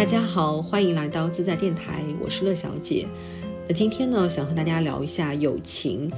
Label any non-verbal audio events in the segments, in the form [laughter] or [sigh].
大家好，欢迎来到自在电台，我是乐小姐。那今天呢，想和大家聊一下友情。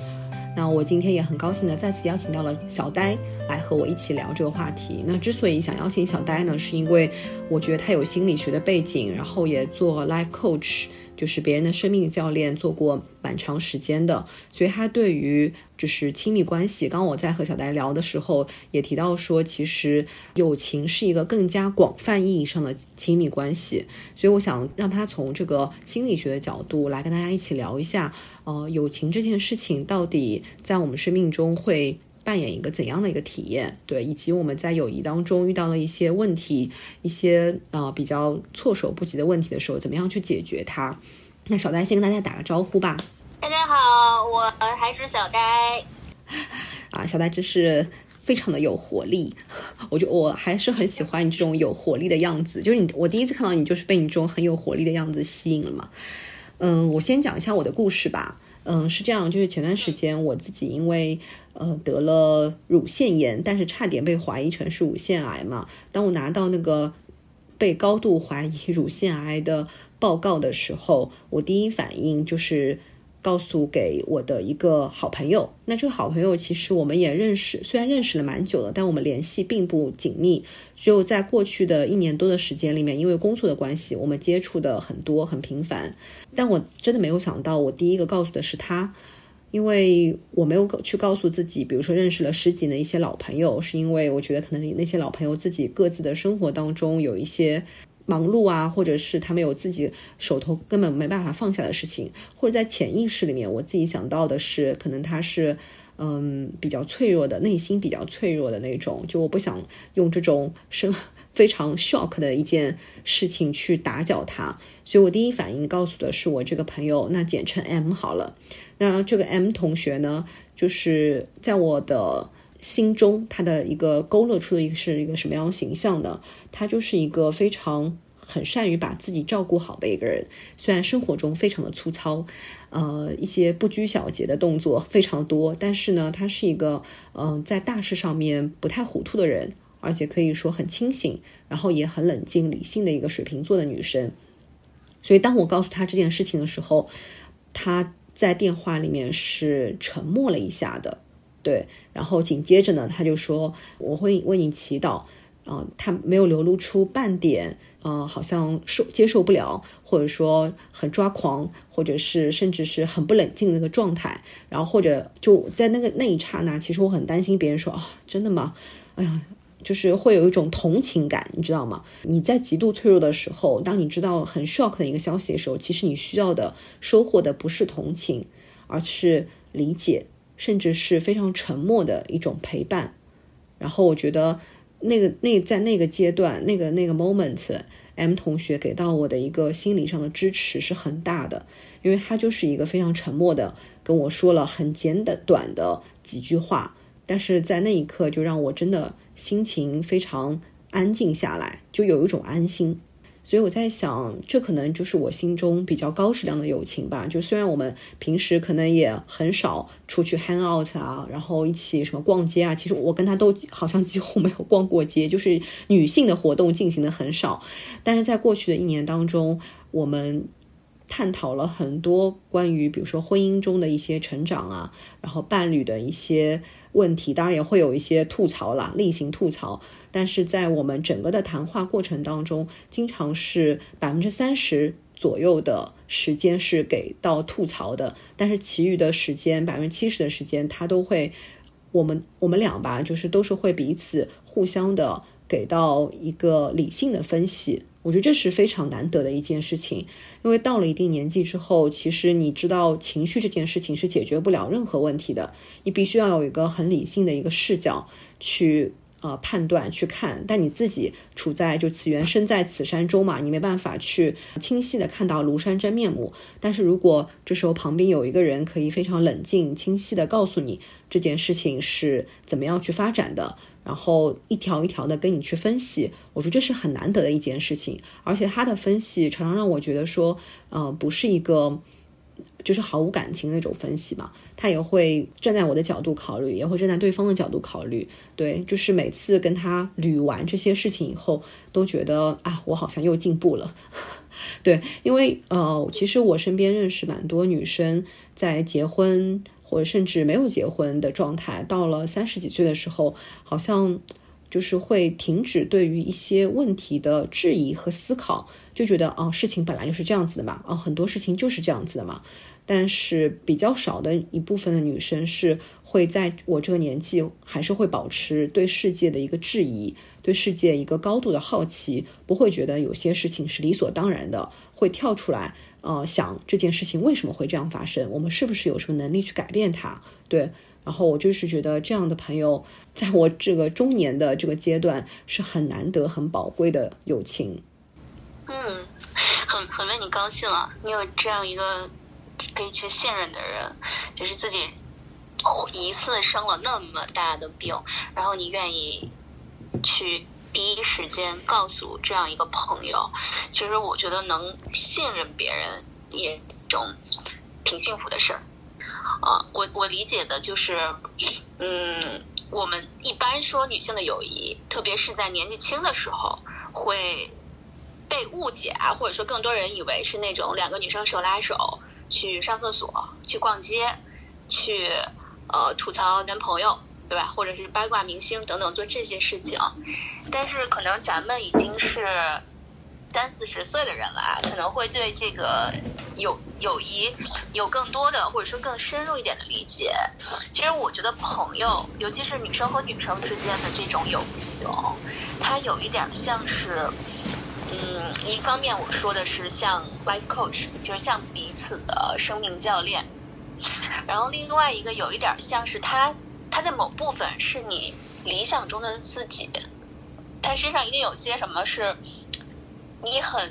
那我今天也很高兴的再次邀请到了小呆来和我一起聊这个话题。那之所以想邀请小呆呢，是因为我觉得他有心理学的背景，然后也做 life coach。就是别人的生命教练做过蛮长时间的，所以他对于就是亲密关系，刚刚我在和小戴聊的时候也提到说，其实友情是一个更加广泛意义上的亲密关系，所以我想让他从这个心理学的角度来跟大家一起聊一下，呃，友情这件事情到底在我们生命中会。扮演一个怎样的一个体验？对，以及我们在友谊当中遇到了一些问题，一些呃比较措手不及的问题的时候，怎么样去解决它？那小呆先跟大家打个招呼吧。大家好，我还是小呆。[laughs] 啊，小呆真是非常的有活力，我就我还是很喜欢你这种有活力的样子。就是你，我第一次看到你，就是被你这种很有活力的样子吸引了嘛。嗯，我先讲一下我的故事吧。嗯，是这样，就是前段时间我自己因为呃得了乳腺炎，但是差点被怀疑成是乳腺癌嘛。当我拿到那个被高度怀疑 [laughs] 乳腺癌的报告的时候，我第一反应就是。告诉给我的一个好朋友，那这个好朋友其实我们也认识，虽然认识了蛮久了，但我们联系并不紧密。只有在过去的一年多的时间里面，因为工作的关系，我们接触的很多，很频繁。但我真的没有想到，我第一个告诉的是他，因为我没有去告诉自己，比如说认识了十几年的一些老朋友，是因为我觉得可能那些老朋友自己各自的生活当中有一些。忙碌啊，或者是他们有自己手头根本没办法放下的事情，或者在潜意识里面，我自己想到的是，可能他是嗯比较脆弱的，内心比较脆弱的那种。就我不想用这种生 [laughs] 非常 shock 的一件事情去打搅他，所以我第一反应告诉的是我这个朋友，那简称 M 好了。那这个 M 同学呢，就是在我的。心中他的一个勾勒出的一个是一个什么样的形象的？他就是一个非常很善于把自己照顾好的一个人。虽然生活中非常的粗糙，呃，一些不拘小节的动作非常多，但是呢，他是一个嗯，在大事上面不太糊涂的人，而且可以说很清醒，然后也很冷静理性的一个水瓶座的女生。所以当我告诉他这件事情的时候，他在电话里面是沉默了一下的。对，然后紧接着呢，他就说我会为你祈祷，啊，他没有流露出半点，呃，好像受接受不了，或者说很抓狂，或者是甚至是很不冷静那个状态，然后或者就在那个那一刹那，其实我很担心别人说啊，真的吗？哎呀，就是会有一种同情感，你知道吗？你在极度脆弱的时候，当你知道很 shock 的一个消息的时候，其实你需要的收获的不是同情，而是理解。甚至是非常沉默的一种陪伴，然后我觉得那个那在那个阶段那个那个 moment，M 同学给到我的一个心理上的支持是很大的，因为他就是一个非常沉默的跟我说了很简短短的几句话，但是在那一刻就让我真的心情非常安静下来，就有一种安心。所以我在想，这可能就是我心中比较高质量的友情吧。就虽然我们平时可能也很少出去 hang out 啊，然后一起什么逛街啊，其实我跟他都好像几乎没有逛过街，就是女性的活动进行的很少。但是在过去的一年当中，我们探讨了很多关于，比如说婚姻中的一些成长啊，然后伴侣的一些。问题当然也会有一些吐槽啦，例行吐槽。但是在我们整个的谈话过程当中，经常是百分之三十左右的时间是给到吐槽的，但是其余的时间，百分之七十的时间，他都会，我们我们俩吧，就是都是会彼此互相的给到一个理性的分析。我觉得这是非常难得的一件事情，因为到了一定年纪之后，其实你知道情绪这件事情是解决不了任何问题的，你必须要有一个很理性的一个视角去呃判断去看，但你自己处在就此缘身在此山中嘛，你没办法去清晰的看到庐山真面目。但是如果这时候旁边有一个人可以非常冷静清晰的告诉你这件事情是怎么样去发展的。然后一条一条的跟你去分析，我说这是很难得的一件事情，而且他的分析常常让我觉得说，呃，不是一个就是毫无感情那种分析嘛，他也会站在我的角度考虑，也会站在对方的角度考虑。对，就是每次跟他捋完这些事情以后，都觉得啊，我好像又进步了。[laughs] 对，因为呃，其实我身边认识蛮多女生，在结婚或者甚至没有结婚的状态，到了三十几岁的时候，好像就是会停止对于一些问题的质疑和思考，就觉得哦，事情本来就是这样子的嘛，哦，很多事情就是这样子的嘛。但是比较少的一部分的女生是会在我这个年纪，还是会保持对世界的一个质疑，对世界一个高度的好奇，不会觉得有些事情是理所当然的，会跳出来，呃，想这件事情为什么会这样发生，我们是不是有什么能力去改变它？对，然后我就是觉得这样的朋友，在我这个中年的这个阶段是很难得、很宝贵的友情。嗯，很很为你高兴啊，你有这样一个。可以去信任的人，就是自己一次生了那么大的病，然后你愿意去第一时间告诉这样一个朋友，其实我觉得能信任别人也一种挺幸福的事儿。啊，我我理解的就是，嗯，我们一般说女性的友谊，特别是在年纪轻的时候，会被误解啊，或者说更多人以为是那种两个女生手拉手。去上厕所，去逛街，去呃吐槽男朋友，对吧？或者是八卦明星等等，做这些事情。但是可能咱们已经是三四十岁的人了，可能会对这个友友谊有更多的，或者说更深入一点的理解。其实我觉得朋友，尤其是女生和女生之间的这种友情，它有一点像是。嗯，一方面我说的是像 life coach，就是像彼此的生命教练，然后另外一个有一点像是他，他在某部分是你理想中的自己，他身上一定有些什么是你很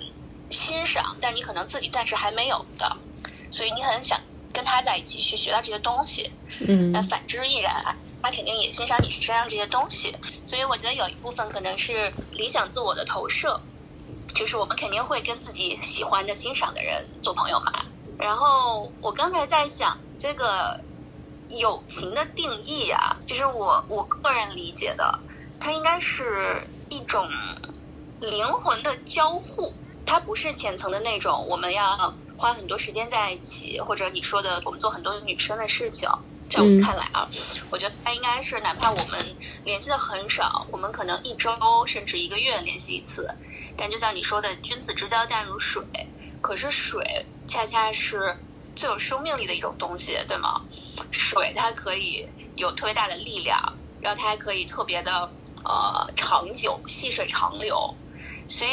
欣赏，但你可能自己暂时还没有的，所以你很想跟他在一起去学到这些东西。嗯，那反之亦然，他肯定也欣赏你身上这些东西，所以我觉得有一部分可能是理想自我的投射。就是我们肯定会跟自己喜欢的、欣赏的人做朋友嘛。然后我刚才在想，这个友情的定义啊，就是我我个人理解的，它应该是一种灵魂的交互，它不是浅层的那种，我们要花很多时间在一起，或者你说的我们做很多女生的事情。在我看来啊，我觉得它应该是哪怕我们联系的很少，我们可能一周甚至一个月联系一次。但就像你说的，君子之交淡如水。可是水恰恰是最有生命力的一种东西，对吗？水它可以有特别大的力量，然后它还可以特别的呃长久，细水长流。所以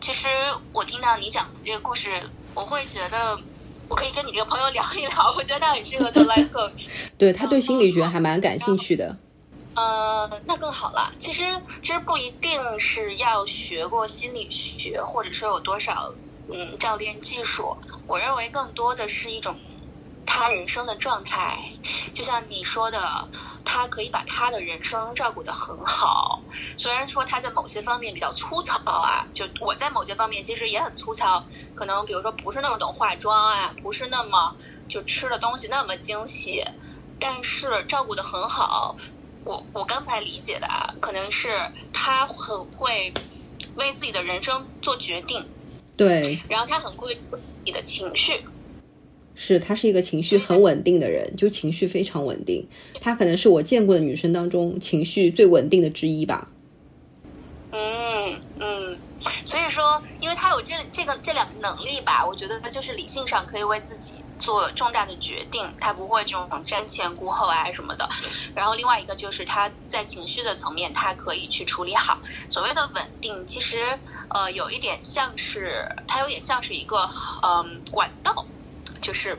其实我听到你讲的这个故事，我会觉得我可以跟你这个朋友聊一聊。[laughs] 我觉得他很适合做 life coach。[laughs] 对他对心理学还蛮感兴趣的。呃，那更好了。其实，其实不一定是要学过心理学，或者说有多少嗯教练技术。我认为更多的是一种他人生的状态。就像你说的，他可以把他的人生照顾得很好。虽然说他在某些方面比较粗糙啊，就我在某些方面其实也很粗糙，可能比如说不是那么懂化妆啊，不是那么就吃的东西那么精细，但是照顾得很好。我我刚才理解的啊，可能是他很会为自己的人生做决定，对，然后他很会你的情绪，是他是一个情绪很稳定的人，就情绪非常稳定，他可能是我见过的女生当中情绪最稳定的之一吧。嗯嗯，所以说，因为他有这这个这两个能力吧，我觉得就是理性上可以为自己。做重大的决定，他不会这种瞻前顾后啊什么的。然后另外一个就是他在情绪的层面，他可以去处理好。所谓的稳定，其实呃有一点像是，它有点像是一个嗯管道，就是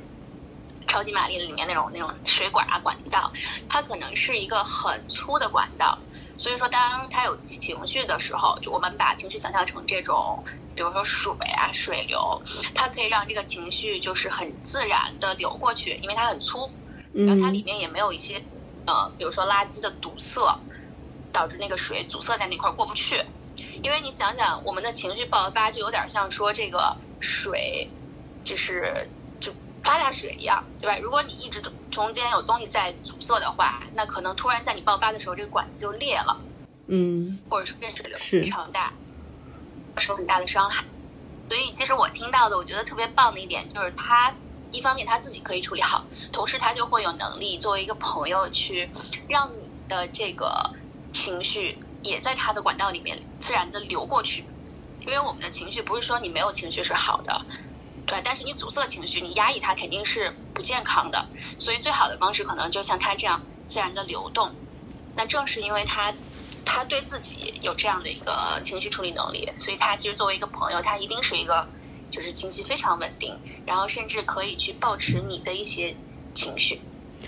超级玛丽里面那种那种水管啊管道，它可能是一个很粗的管道。所以说，当它有情绪的时候，就我们把情绪想象成这种。比如说水啊，水流，它可以让这个情绪就是很自然的流过去，因为它很粗，然后它里面也没有一些呃，比如说垃圾的堵塞，导致那个水阻塞在那块过不去。因为你想想，我们的情绪爆发就有点像说这个水，就是就发大水一样，对吧？如果你一直中中间有东西在阻塞的话，那可能突然在你爆发的时候，这个管子就裂了，嗯，或者是变水流非常大，受很大的伤害。所以，其实我听到的，我觉得特别棒的一点就是他。一方面他自己可以处理好，同时他就会有能力作为一个朋友去让你的这个情绪也在他的管道里面自然的流过去。因为我们的情绪不是说你没有情绪是好的，对，但是你阻塞情绪，你压抑它肯定是不健康的。所以最好的方式可能就像他这样自然的流动。那正是因为他他对自己有这样的一个情绪处理能力，所以他其实作为一个朋友，他一定是一个。就是情绪非常稳定，然后甚至可以去保持你的一些情绪，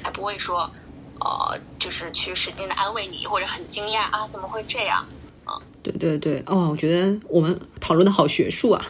还不会说，呃，就是去使劲的安慰你，或者很惊讶啊，怎么会这样？啊，对对对，哦，我觉得我们讨论的好学术啊，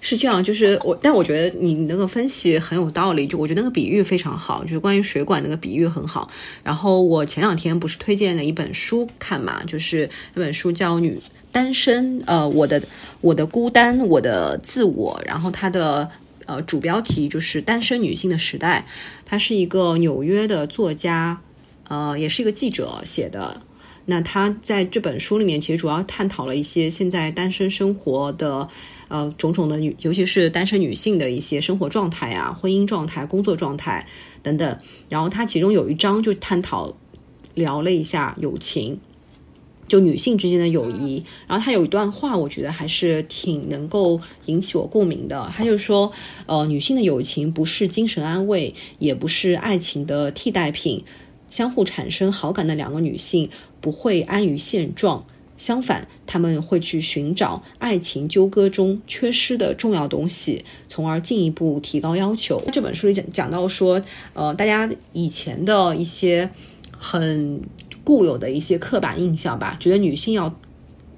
是这样，就是我，但我觉得你那个分析很有道理，就我觉得那个比喻非常好，就是关于水管那个比喻很好。然后我前两天不是推荐了一本书看嘛，就是那本书叫《女》。单身，呃，我的我的孤单，我的自我，然后它的呃主标题就是单身女性的时代，它是一个纽约的作家，呃，也是一个记者写的。那他在这本书里面其实主要探讨了一些现在单身生活的呃种种的女，尤其是单身女性的一些生活状态啊、婚姻状态、工作状态等等。然后他其中有一章就探讨聊了一下友情。就女性之间的友谊，然后他有一段话，我觉得还是挺能够引起我共鸣的。他就说，呃，女性的友情不是精神安慰，也不是爱情的替代品。相互产生好感的两个女性不会安于现状，相反，他们会去寻找爱情纠葛中缺失的重要东西，从而进一步提高要求。这本书里讲讲到说，呃，大家以前的一些很。固有的一些刻板印象吧，觉得女性要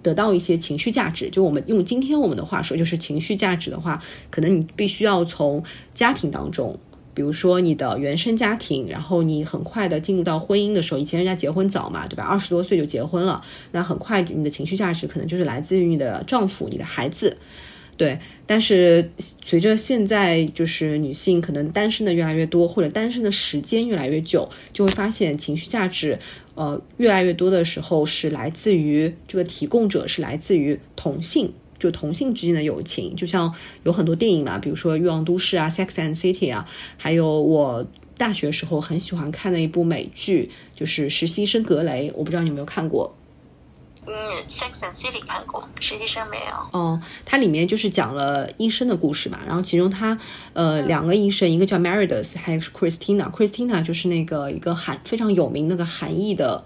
得到一些情绪价值。就我们用今天我们的话说，就是情绪价值的话，可能你必须要从家庭当中，比如说你的原生家庭，然后你很快的进入到婚姻的时候，以前人家结婚早嘛，对吧？二十多岁就结婚了，那很快你的情绪价值可能就是来自于你的丈夫、你的孩子。对，但是随着现在就是女性可能单身的越来越多，或者单身的时间越来越久，就会发现情绪价值，呃，越来越多的时候是来自于这个提供者是来自于同性，就同性之间的友情。就像有很多电影嘛，比如说《欲望都市》啊，《Sex and City》啊，还有我大学时候很喜欢看的一部美剧，就是《实习生格雷》，我不知道你有没有看过。嗯，Sex and City 看过，实习生没有。哦，它里面就是讲了医生的故事嘛，然后其中他呃两个医生，一个叫 Meredith，还有个是 Christina。Christina 就是那个一个韩非常有名那个韩裔的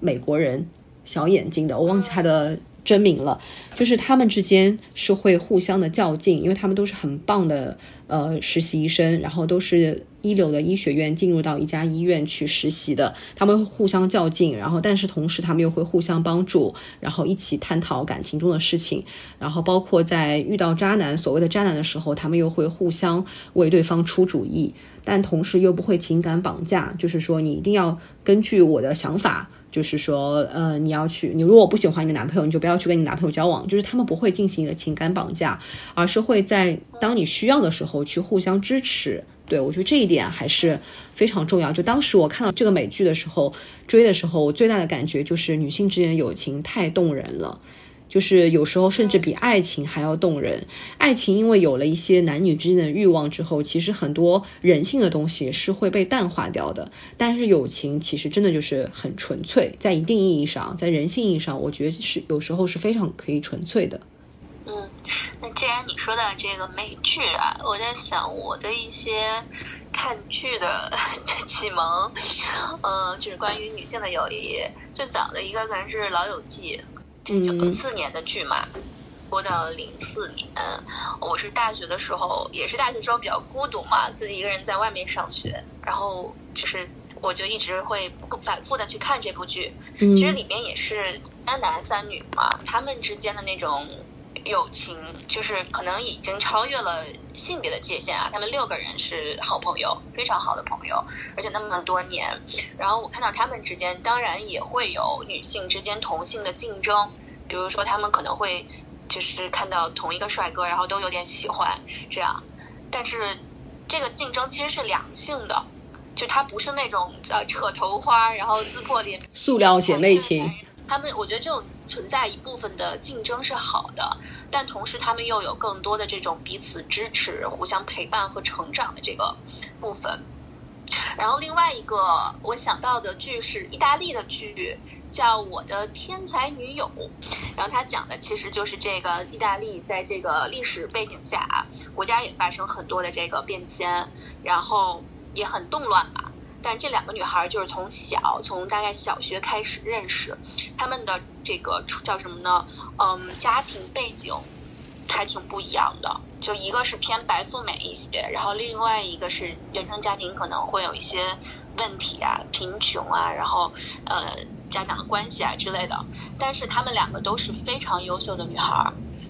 美国人，小眼睛的，我忘记他的真名了。就是他们之间是会互相的较劲，因为他们都是很棒的呃实习医生，然后都是。一流的医学院进入到一家医院去实习的，他们互相较劲，然后但是同时他们又会互相帮助，然后一起探讨感情中的事情，然后包括在遇到渣男所谓的渣男的时候，他们又会互相为对方出主意，但同时又不会情感绑架，就是说你一定要根据我的想法，就是说呃你要去，你如果不喜欢你的男朋友，你就不要去跟你男朋友交往，就是他们不会进行一个情感绑架，而是会在当你需要的时候去互相支持。对，我觉得这一点还是非常重要。就当时我看到这个美剧的时候，追的时候，我最大的感觉就是女性之间的友情太动人了，就是有时候甚至比爱情还要动人。爱情因为有了一些男女之间的欲望之后，其实很多人性的东西是会被淡化掉的。但是友情其实真的就是很纯粹，在一定意义上，在人性意义上，我觉得是有时候是非常可以纯粹的。嗯，那既然你说到这个美剧啊，我在想我的一些看剧的的启蒙，呃，就是关于女性的友谊，最早的一个可能是《老友记》，九四年的剧嘛，播到零四年。我是大学的时候，也是大学时候比较孤独嘛，自己一个人在外面上学，然后就是我就一直会反复的去看这部剧。其实里面也是三男三女嘛，他们之间的那种。友情就是可能已经超越了性别的界限啊！他们六个人是好朋友，非常好的朋友，而且那么多年。然后我看到他们之间，当然也会有女性之间同性的竞争，比如说他们可能会就是看到同一个帅哥，然后都有点喜欢这样。但是这个竞争其实是良性的，就它不是那种呃扯头花，然后撕破脸、塑料姐妹情。他们我觉得这种存在一部分的竞争是好的，但同时他们又有更多的这种彼此支持、互相陪伴和成长的这个部分。然后另外一个我想到的剧是意大利的剧，叫《我的天才女友》，然后它讲的其实就是这个意大利在这个历史背景下啊，国家也发生很多的这个变迁，然后也很动乱吧。但这两个女孩就是从小，从大概小学开始认识，她们的这个叫什么呢？嗯，家庭背景还挺不一样的。就一个是偏白富美一些，然后另外一个是原生家庭可能会有一些问题啊，贫穷啊，然后呃家长的关系啊之类的。但是她们两个都是非常优秀的女孩，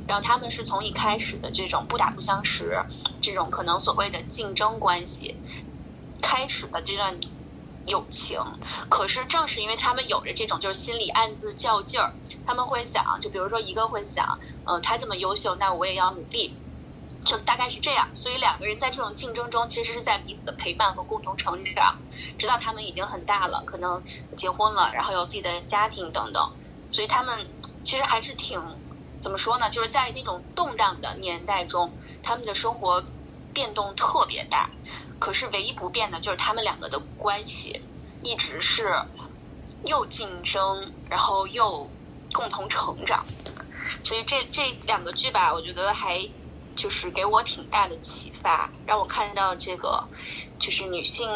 然后她们是从一开始的这种不打不相识，这种可能所谓的竞争关系。开始的这段友情，可是正是因为他们有着这种就是心里暗自较劲儿，他们会想，就比如说一个会想，嗯，他这么优秀，那我也要努力，就大概是这样。所以两个人在这种竞争中，其实是在彼此的陪伴和共同成长，直到他们已经很大了，可能结婚了，然后有自己的家庭等等。所以他们其实还是挺怎么说呢？就是在那种动荡的年代中，他们的生活变动特别大。可是唯一不变的就是他们两个的关系，一直是又竞争，然后又共同成长。所以这这两个剧吧，我觉得还就是给我挺大的启发，让我看到这个就是女性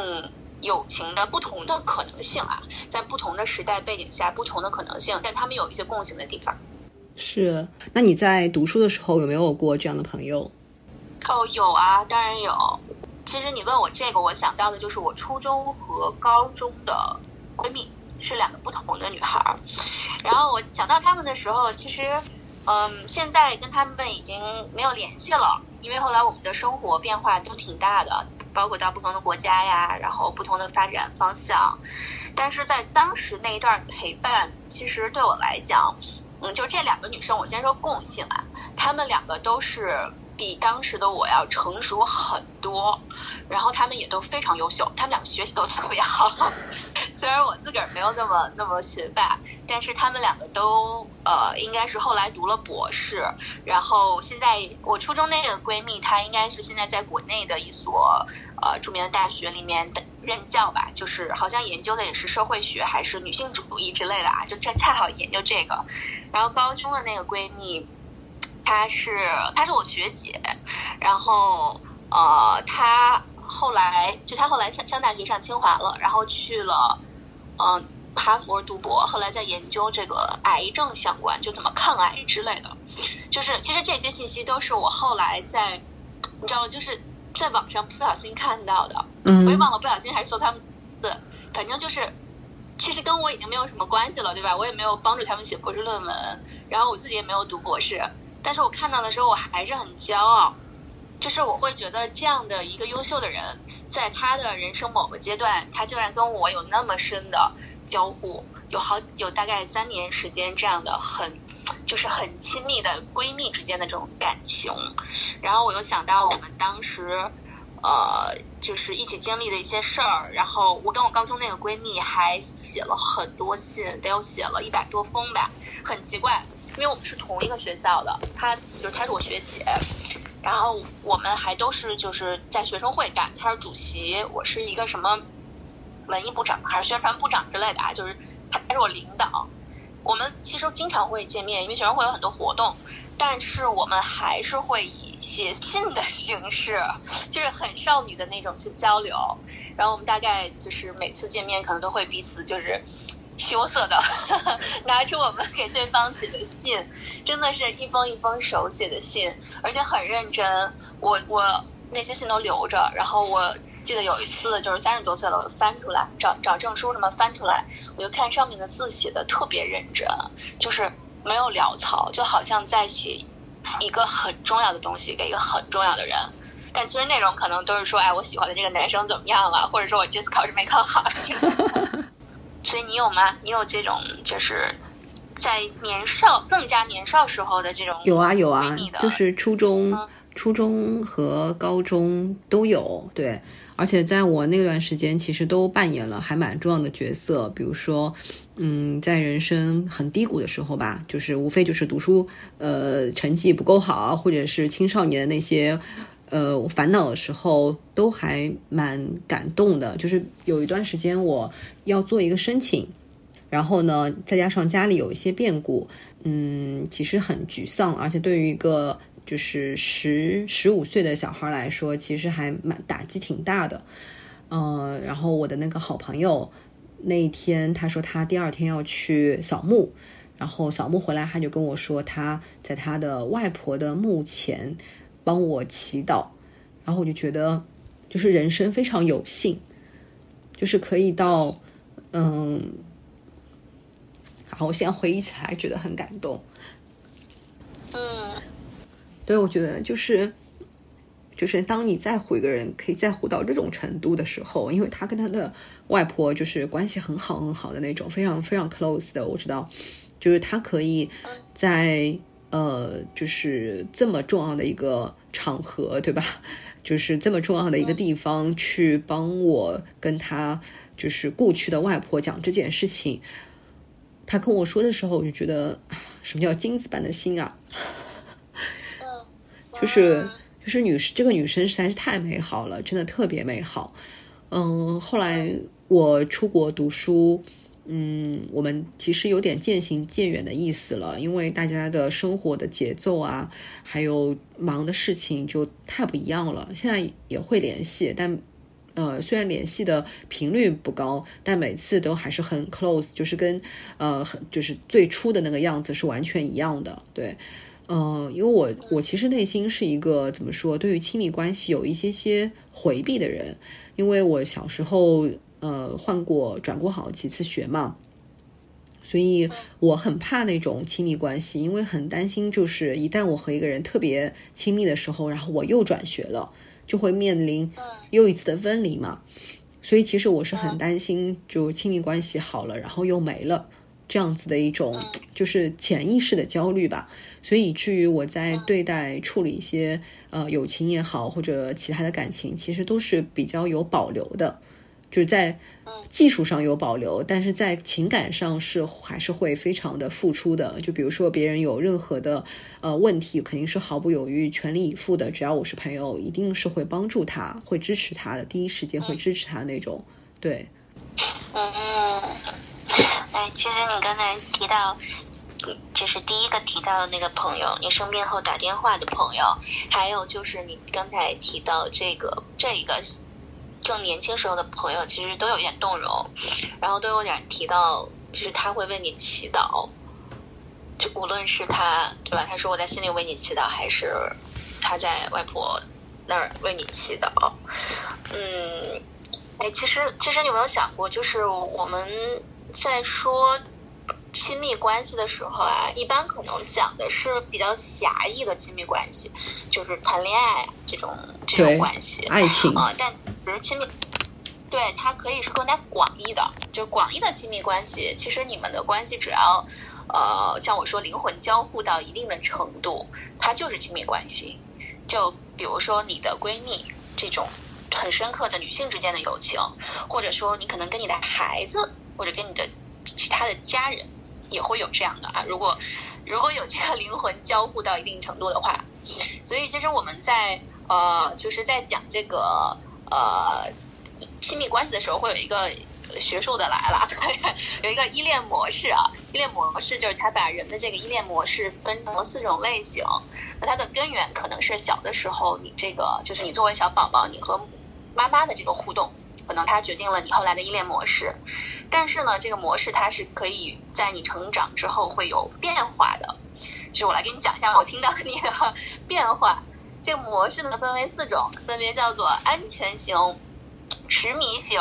友情的不同的可能性啊，在不同的时代背景下，不同的可能性，但他们有一些共性的地方。是，那你在读书的时候有没有过这样的朋友？哦，有啊，当然有。其实你问我这个，我想到的就是我初中和高中的闺蜜是两个不同的女孩儿。然后我想到她们的时候，其实，嗯，现在跟她们已经没有联系了，因为后来我们的生活变化都挺大的，包括到不同的国家呀，然后不同的发展方向。但是在当时那一段陪伴，其实对我来讲，嗯，就这两个女生，我先说共性啊，她们两个都是。比当时的我要成熟很多，然后他们也都非常优秀，他们两个学习都特别好。[laughs] 虽然我自个儿没有那么那么学霸，但是他们两个都呃，应该是后来读了博士。然后现在我初中那个闺蜜，她应该是现在在国内的一所呃著名的大学里面的任教吧，就是好像研究的也是社会学还是女性主义之类的啊，就这恰好研究这个。然后高中的那个闺蜜。她是她是我学姐，然后呃，她后来就她后来上上大学上清华了，然后去了嗯哈佛读博，后来在研究这个癌症相关，就怎么抗癌之类的。就是其实这些信息都是我后来在你知道就是在网上不小心看到的，嗯，我也忘了不小心还是搜他们的，反正就是其实跟我已经没有什么关系了，对吧？我也没有帮助他们写博士论文，然后我自己也没有读博士。但是我看到的时候，我还是很骄傲，就是我会觉得这样的一个优秀的人，在他的人生某个阶段，他竟然跟我有那么深的交互，有好有大概三年时间这样的很，就是很亲密的闺蜜之间的这种感情。然后我又想到我们当时，呃，就是一起经历的一些事儿。然后我跟我高中那个闺蜜还写了很多信，得有写了一百多封吧，很奇怪。因为我们是同一个学校的，她就是她是我学姐，然后我们还都是就是在学生会干，她是主席，我是一个什么文艺部长还是宣传部长之类的啊，就是她是我领导。我们其实经常会见面，因为学生会有很多活动，但是我们还是会以写信的形式，就是很少女的那种去交流。然后我们大概就是每次见面可能都会彼此就是。羞涩的 [laughs] 拿出我们给对方写的信，真的是一封一封手写的信，而且很认真。我我那些信都留着，然后我记得有一次就是三十多岁了，我翻出来找找证书什么翻出来，我就看上面的字写的特别认真，就是没有潦草，就好像在写一个很重要的东西给一个很重要的人。但其实内容可能都是说，哎，我喜欢的这个男生怎么样了，或者说我这次考试没考好。所以你有吗？你有这种就是在年少、更加年少时候的这种有啊有啊，就是初中初中和高中都有，对，而且在我那段时间，其实都扮演了还蛮重要的角色。比如说，嗯，在人生很低谷的时候吧，就是无非就是读书，呃，成绩不够好，或者是青少年的那些，呃，烦恼的时候，都还蛮感动的。就是有一段时间我要做一个申请，然后呢，再加上家里有一些变故，嗯，其实很沮丧，而且对于一个。就是十十五岁的小孩来说，其实还蛮打击挺大的，嗯，然后我的那个好朋友那一天他说他第二天要去扫墓，然后扫墓回来他就跟我说他在他的外婆的墓前帮我祈祷，然后我就觉得就是人生非常有幸，就是可以到嗯，好，我现在回忆起来觉得很感动，嗯。对，我觉得就是，就是当你在乎一个人可以在乎到这种程度的时候，因为他跟他的外婆就是关系很好很好的那种，非常非常 close 的。我知道，就是他可以在呃，就是这么重要的一个场合，对吧？[laughs] 就是这么重要的一个地方去帮我跟他就是故去的外婆讲这件事情。他跟我说的时候，我就觉得什么叫金子般的心啊！就是就是女生，这个女生实在是太美好了，真的特别美好。嗯，后来我出国读书，嗯，我们其实有点渐行渐远的意思了，因为大家的生活的节奏啊，还有忙的事情就太不一样了。现在也会联系，但呃，虽然联系的频率不高，但每次都还是很 close，就是跟呃很就是最初的那个样子是完全一样的，对。嗯，因为我我其实内心是一个怎么说，对于亲密关系有一些些回避的人，因为我小时候呃换过转过好几次学嘛，所以我很怕那种亲密关系，因为很担心就是一旦我和一个人特别亲密的时候，然后我又转学了，就会面临又一次的分离嘛，所以其实我是很担心，就亲密关系好了，然后又没了。这样子的一种就是潜意识的焦虑吧，所以以至于我在对待处理一些呃友情也好或者其他的感情，其实都是比较有保留的，就是在技术上有保留，但是在情感上是还是会非常的付出的。就比如说别人有任何的呃问题，肯定是毫不犹豫、全力以赴的。只要我是朋友，一定是会帮助他、会支持他的，第一时间会支持他那种。对，嗯。哎，其实你刚才提到，就是第一个提到的那个朋友，你生病后打电话的朋友，还有就是你刚才提到这个这一个更年轻时候的朋友，其实都有点动容，然后都有点提到，就是他会为你祈祷，就无论是他对吧？他说我在心里为你祈祷，还是他在外婆那儿为你祈祷，嗯，哎，其实其实你有没有想过，就是我们。在说亲密关系的时候啊，一般可能讲的是比较狭义的亲密关系，就是谈恋爱这种这种关系，爱情啊。但比如亲密，对它可以是更加广义的，就广义的亲密关系。其实你们的关系只要呃，像我说灵魂交互到一定的程度，它就是亲密关系。就比如说你的闺蜜这种很深刻的女性之间的友情，或者说你可能跟你的孩子。或者跟你的其他的家人也会有这样的啊，如果如果有这个灵魂交互到一定程度的话，所以其实我们在呃就是在讲这个呃亲密关系的时候，会有一个学术的来了，[laughs] 有一个依恋模式啊，依恋模式就是他把人的这个依恋模式分成了四种类型，那它的根源可能是小的时候你这个就是你作为小宝宝，你和妈妈的这个互动。可能它决定了你后来的依恋模式，但是呢，这个模式它是可以在你成长之后会有变化的。就是我来给你讲一下我听到你的变化。这个模式呢分为四种，分别叫做安全型、痴迷型、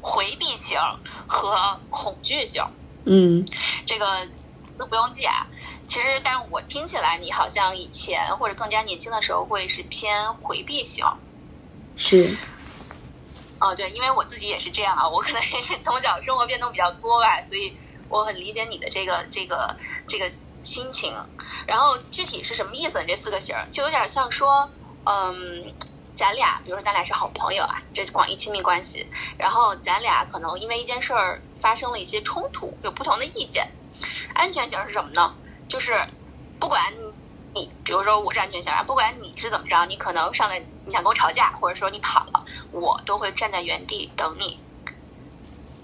回避型和恐惧型。嗯，这个都不用记啊。其实，但是我听起来你好像以前或者更加年轻的时候会是偏回避型。是。哦，对，因为我自己也是这样啊，我可能也是从小生活变动比较多吧，所以我很理解你的这个这个这个心情。然后具体是什么意思？这四个型儿就有点像说，嗯，咱俩，比如说咱俩是好朋友啊，这广义亲密关系，然后咱俩可能因为一件事儿发生了一些冲突，有不同的意见。安全型是什么呢？就是不管你，比如说我是安全型啊，不管你是怎么着，你可能上来你想跟我吵架，或者说你跑了，我都会站在原地等你。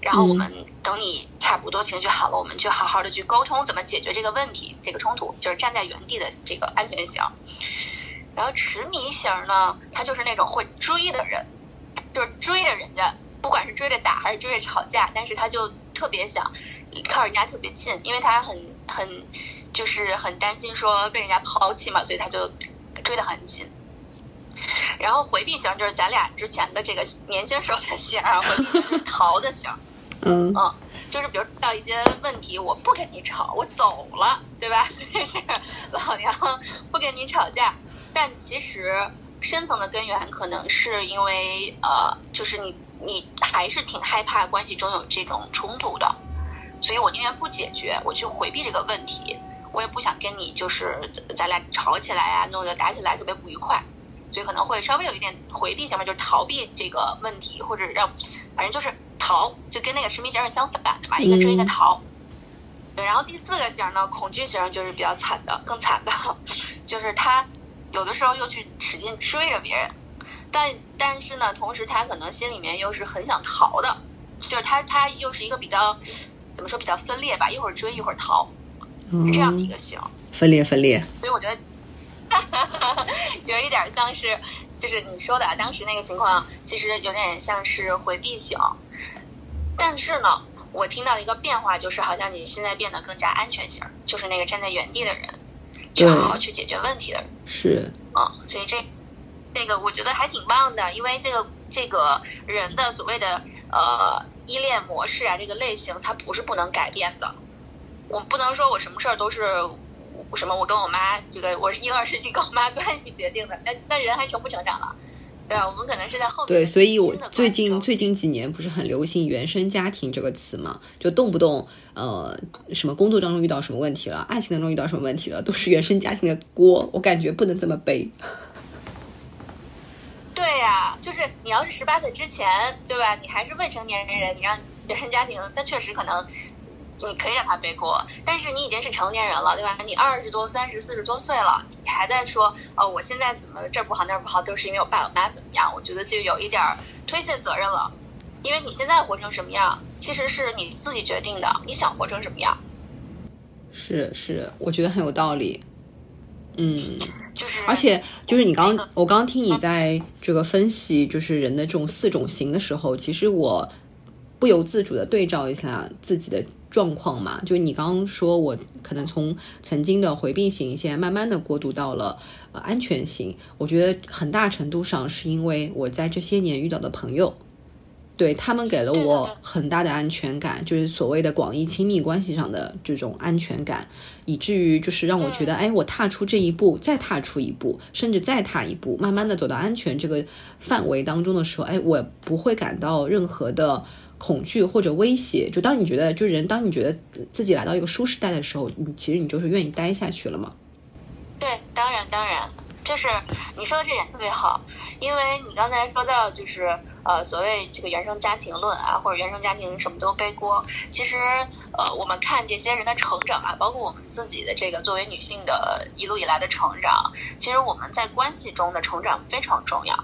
然后我们等你差不多情绪好了，我们去好好的去沟通怎么解决这个问题，这个冲突就是站在原地的这个安全型。然后痴迷型呢，他就是那种会追的人，就是追着人家，不管是追着打还是追着吵架，但是他就特别想靠人家特别近，因为他很很就是很担心说被人家抛弃嘛，所以他就追得很紧。然后回避型就是咱俩之前的这个年轻时候的型啊，回避型是逃的型。嗯嗯，就是比如到一些问题，我不跟你吵，我走了，对吧？[laughs] 是老娘不跟你吵架。但其实深层的根源可能是因为呃，就是你你还是挺害怕关系中有这种冲突的，所以我宁愿不解决，我去回避这个问题，我也不想跟你就是咱俩吵起来啊，弄得打起来特别不愉快，所以可能会稍微有一点回避型嘛，就是逃避这个问题，或者让反正就是逃，就跟那个神秘型是相反的嘛，一个追一个逃。对，然后第四个型呢，恐惧型就是比较惨的，更惨的，[laughs] 就是他。有的时候又去使劲追着别人，但但是呢，同时他可能心里面又是很想逃的，就是他他又是一个比较怎么说比较分裂吧，一会儿追一会儿逃，是这样的一个型。分裂分裂。所以我觉得有一点像是，就是你说的当时那个情况，其实有点像是回避型。但是呢，我听到一个变化，就是好像你现在变得更加安全型，就是那个站在原地的人。去好好去解决问题的人是啊，所以这这个我觉得还挺棒的，因为这个这个人的所谓的呃依恋模式啊，这个类型它不是不能改变的。我不能说我什么事儿都是什么，我跟我妈这个我是婴儿时期跟我妈关系决定的，那那人还成不成长了？对啊，我们可能是在后面。对，所以我最近最近几年不是很流行“原生家庭”这个词嘛？就动不动呃什么工作当中遇到什么问题了，爱情当中遇到什么问题了，都是原生家庭的锅。我感觉不能这么背。[laughs] 对呀，就是你要是十八岁之前，对吧？你还是未成年人，你让原生家庭，那确实可能。你可以让他背锅，但是你已经是成年人了，对吧？你二十多、三十、四十多岁了，你还在说哦，我现在怎么这不好那不好，都是因为我爸我妈怎么样？我觉得就有一点推卸责任了，因为你现在活成什么样，其实是你自己决定的，你想活成什么样？是是，我觉得很有道理。嗯，就是，而且就是你刚我刚刚听你在这个分析，就是人的这种四种型的时候，其实我不由自主的对照一下自己的。状况嘛，就你刚刚说，我可能从曾经的回避型，现在慢慢的过渡到了呃安全型。我觉得很大程度上是因为我在这些年遇到的朋友，对他们给了我很大的安全感，就是所谓的广义亲密关系上的这种安全感，以至于就是让我觉得，哎，我踏出这一步，再踏出一步，甚至再踏一步，慢慢的走到安全这个范围当中的时候，哎，我不会感到任何的。恐惧或者威胁，就当你觉得，就人，当你觉得自己来到一个舒适带的时候，你其实你就是愿意待下去了嘛？对，当然，当然，就是你说的这点特别好，因为你刚才说到，就是呃，所谓这个原生家庭论啊，或者原生家庭什么都背锅，其实呃，我们看这些人的成长啊，包括我们自己的这个作为女性的一路以来的成长，其实我们在关系中的成长非常重要。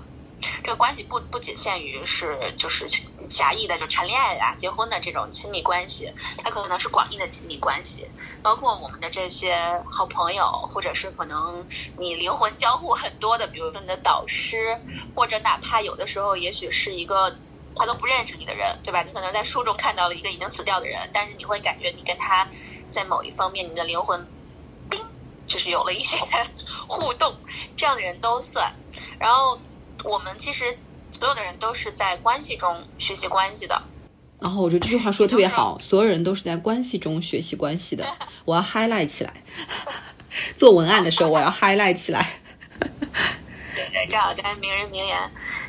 这个关系不不仅限于是就是狭义的就谈恋爱啊、结婚的这种亲密关系，它可能是广义的亲密关系，包括我们的这些好朋友，或者是可能你灵魂交互很多的，比如说你的导师，或者哪怕有的时候也许是一个他都不认识你的人，对吧？你可能在书中看到了一个已经死掉的人，但是你会感觉你跟他在某一方面你的灵魂，冰就是有了一些 [laughs] 互动，这样的人都算，然后。我们其实所有的人都是在关系中学习关系的。然后我觉得这句话说的特别好，所有人都是在关系中学习关系的。我要 highlight 起来，[laughs] 做文案的时候我要 highlight 起来。对对，这好单名人名言。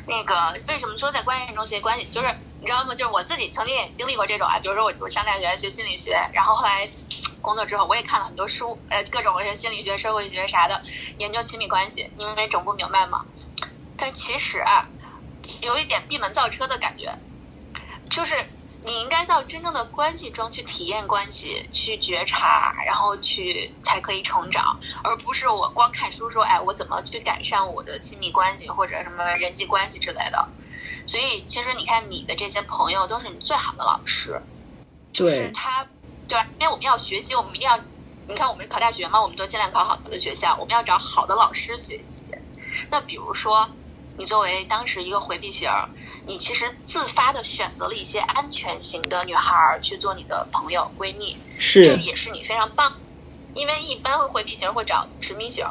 那个为什么说在关系中学习关系？就是你知道吗？就是我自己曾经也经历过这种啊，比如说我我上大学学心理学，然后后来。工作之后，我也看了很多书，呃，各种心理学、社会学啥的，研究亲密关系，你们没整不明白嘛。但其实啊，有一点闭门造车的感觉，就是你应该到真正的关系中去体验关系，去觉察，然后去才可以成长，而不是我光看书说，哎，我怎么去改善我的亲密关系或者什么人际关系之类的。所以，其实你看，你的这些朋友都是你最好的老师，就是他，对吧？因为我们要学习，我们一定要，你看，我们考大学嘛，我们都尽量考好的学校，我们要找好的老师学习。那比如说，你作为当时一个回避型，你其实自发的选择了一些安全型的女孩去做你的朋友、闺蜜，是，这也是你非常棒。因为一般回避型会找执迷型，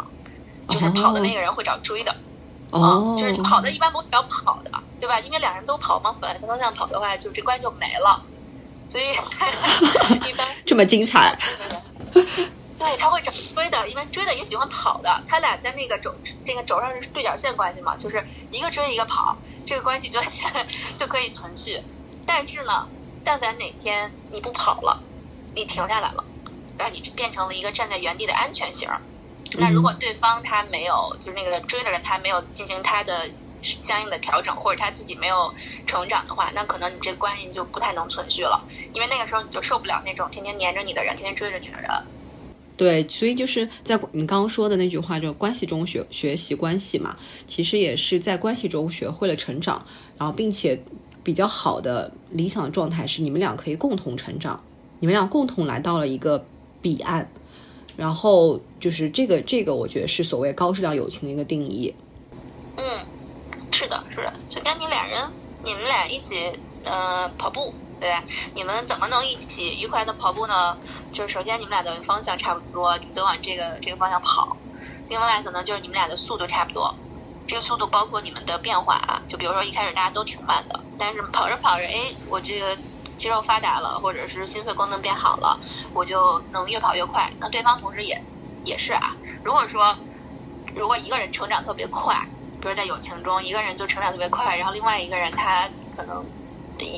就是跑的那个人会找追的。哦，就是跑的，一般不会找跑的，对吧？因为两人都跑，嘛反方向跑的话，就这关就没了。所以 [laughs] 一般这么精彩，对，他会找追的，因为追的也喜欢跑的。他俩在那个轴，这个轴上是对角线关系嘛，就是一个追一个跑，这个关系就 [laughs] 就可以存续。但是呢，但凡哪天你不跑了，你停下来了，然后你变成了一个站在原地的安全型。那如果对方他没有，就是那个追的人他没有进行他的相应的调整，或者他自己没有成长的话，那可能你这关系就不太能存续了，因为那个时候你就受不了那种天天黏着你的人，天天追着你的人。对，所以就是在你刚刚说的那句话，就关系中学学习关系嘛，其实也是在关系中学会了成长，然后并且比较好的理想的状态是你们俩可以共同成长，你们俩共同来到了一个彼岸。然后就是这个，这个我觉得是所谓高质量友情的一个定义。嗯，是的，是的。就跟你俩人，你们俩一起呃跑步，对？你们怎么能一起愉快的跑步呢？就是首先你们俩的方向差不多，你们都往这个这个方向跑。另外可能就是你们俩的速度差不多，这个速度包括你们的变化啊。就比如说一开始大家都挺慢的，但是跑着跑着，哎，我这个。肌肉发达了，或者是心肺功能变好了，我就能越跑越快。那对方同时也也是啊。如果说如果一个人成长特别快，比如在友情中，一个人就成长特别快，然后另外一个人他可能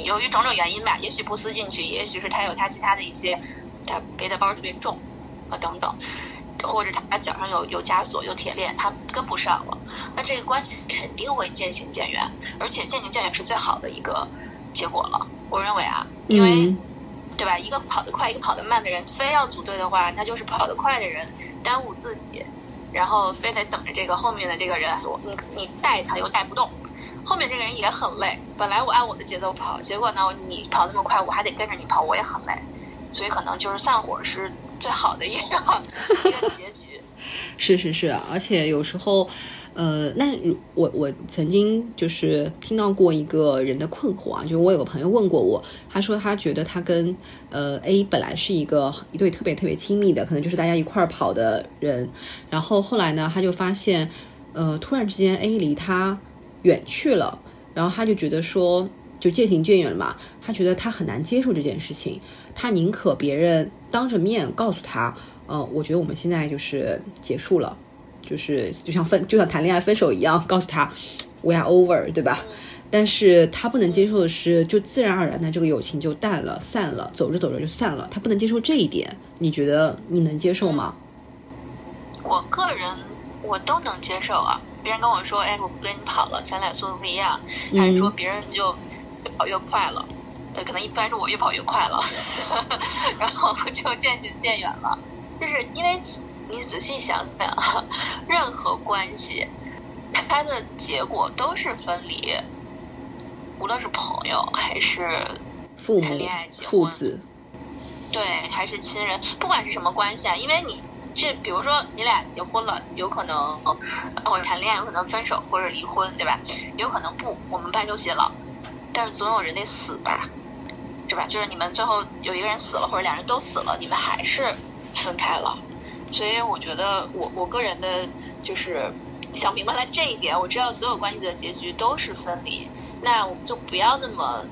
由于种种原因吧，也许不思进取，也许是他有他其他的一些他背的包特别重啊等等，或者他脚上有有枷锁有铁链，他跟不上了，那这个关系肯定会渐行渐远，而且渐行渐远是最好的一个结果了。我认为啊，因为，对吧？一个跑得快，一个跑得慢的人，非要组队的话，那就是跑得快的人耽误自己，然后非得等着这个后面的这个人，我你你带他又带不动，后面这个人也很累。本来我按我的节奏跑，结果呢，你跑那么快，我还得跟着你跑，我也很累。所以可能就是散伙是最好的一个 [laughs] 一个结局。[laughs] 是是是，而且有时候。呃，那我我曾经就是听到过一个人的困惑啊，就是我有个朋友问过我，他说他觉得他跟呃 A 本来是一个一对特别特别亲密的，可能就是大家一块儿跑的人，然后后来呢，他就发现，呃，突然之间 A 离他远去了，然后他就觉得说就渐行渐远了嘛，他觉得他很难接受这件事情，他宁可别人当着面告诉他，呃，我觉得我们现在就是结束了。就是就像分就像谈恋爱分手一样，告诉他 we are over，对吧？但是他不能接受的是，就自然而然的这个友情就淡了、散了，走着走着就散了。他不能接受这一点，你觉得你能接受吗？我个人我都能接受啊。别人跟我说，哎，我不跟你跑了，咱俩速度不一样，还是说别人就越跑越快了？呃，可能一般是我越跑越快了，[laughs] 然后就渐行渐远了，就是因为。你仔细想想，任何关系，它的结果都是分离，无论是朋友还是父母、恋爱、父子，对，还是亲人，不管是什么关系啊，因为你这，比如说你俩结婚了，有可能或者谈恋爱，有可能分手或者离婚，对吧？有可能不，我们白头偕老，但是总有人得死吧，是吧？就是你们最后有一个人死了，或者两人都死了，你们还是分开了。所以我觉得，我我个人的，就是想明白了这一点。我知道所有关系的结局都是分离，那我们就不要那么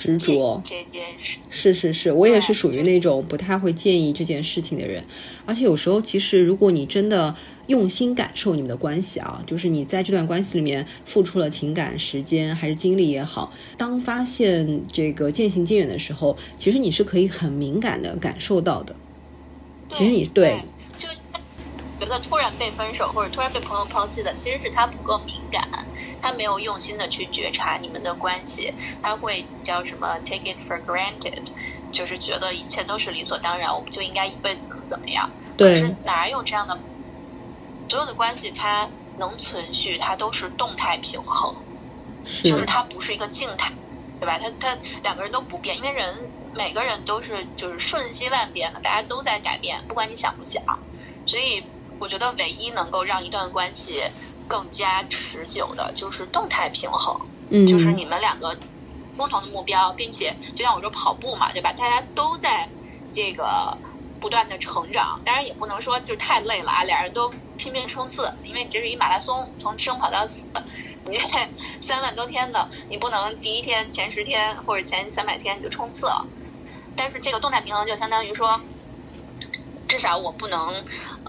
执着这件事。是是是，我也是属于那种不太会介意这件事情的人。而且有时候，其实如果你真的用心感受你们的关系啊，就是你在这段关系里面付出了情感、时间还是精力也好，当发现这个渐行渐远的时候，其实你是可以很敏感的感受到的。其实你对，就觉得突然被分手或者突然被朋友抛弃的，其实是他不够敏感，他没有用心的去觉察你们的关系，他会叫什么 take it for granted，就是觉得一切都是理所当然，我们就应该一辈子怎么怎么样。对，是哪有这样的？所有的关系它能存续，它都是动态平衡，就是它不是一个静态，对吧？它它两个人都不变，因为人每个人都是就是瞬息万变的，大家都在改变，不管你想不想。所以我觉得唯一能够让一段关系更加持久的，就是动态平衡，嗯，就是你们两个共同的目标，并且就像我说跑步嘛，对吧？大家都在这个。不断的成长，当然也不能说就太累了啊！俩人都拼命冲刺，因为你这是一马拉松，从生跑到死，你三万多天的，你不能第一天前十天或者前三百天你就冲刺了。但是这个动态平衡就相当于说，至少我不能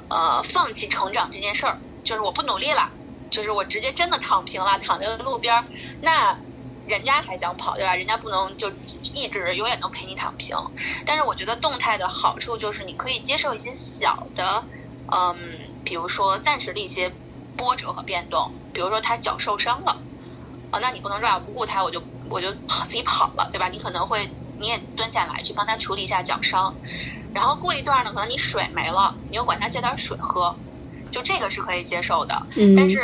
呃放弃成长这件事儿，就是我不努力了，就是我直接真的躺平了，躺在路边儿，那。人家还想跑，对吧？人家不能就一直永远都陪你躺平。但是我觉得动态的好处就是你可以接受一些小的，嗯，比如说暂时的一些波折和变动。比如说他脚受伤了，啊，那你不能说啊不顾他，我就我就跑 [laughs] 自己跑了，对吧？你可能会你也蹲下来去帮他处理一下脚伤。然后过一段呢，可能你水没了，你又管他借点水喝，就这个是可以接受的。但是。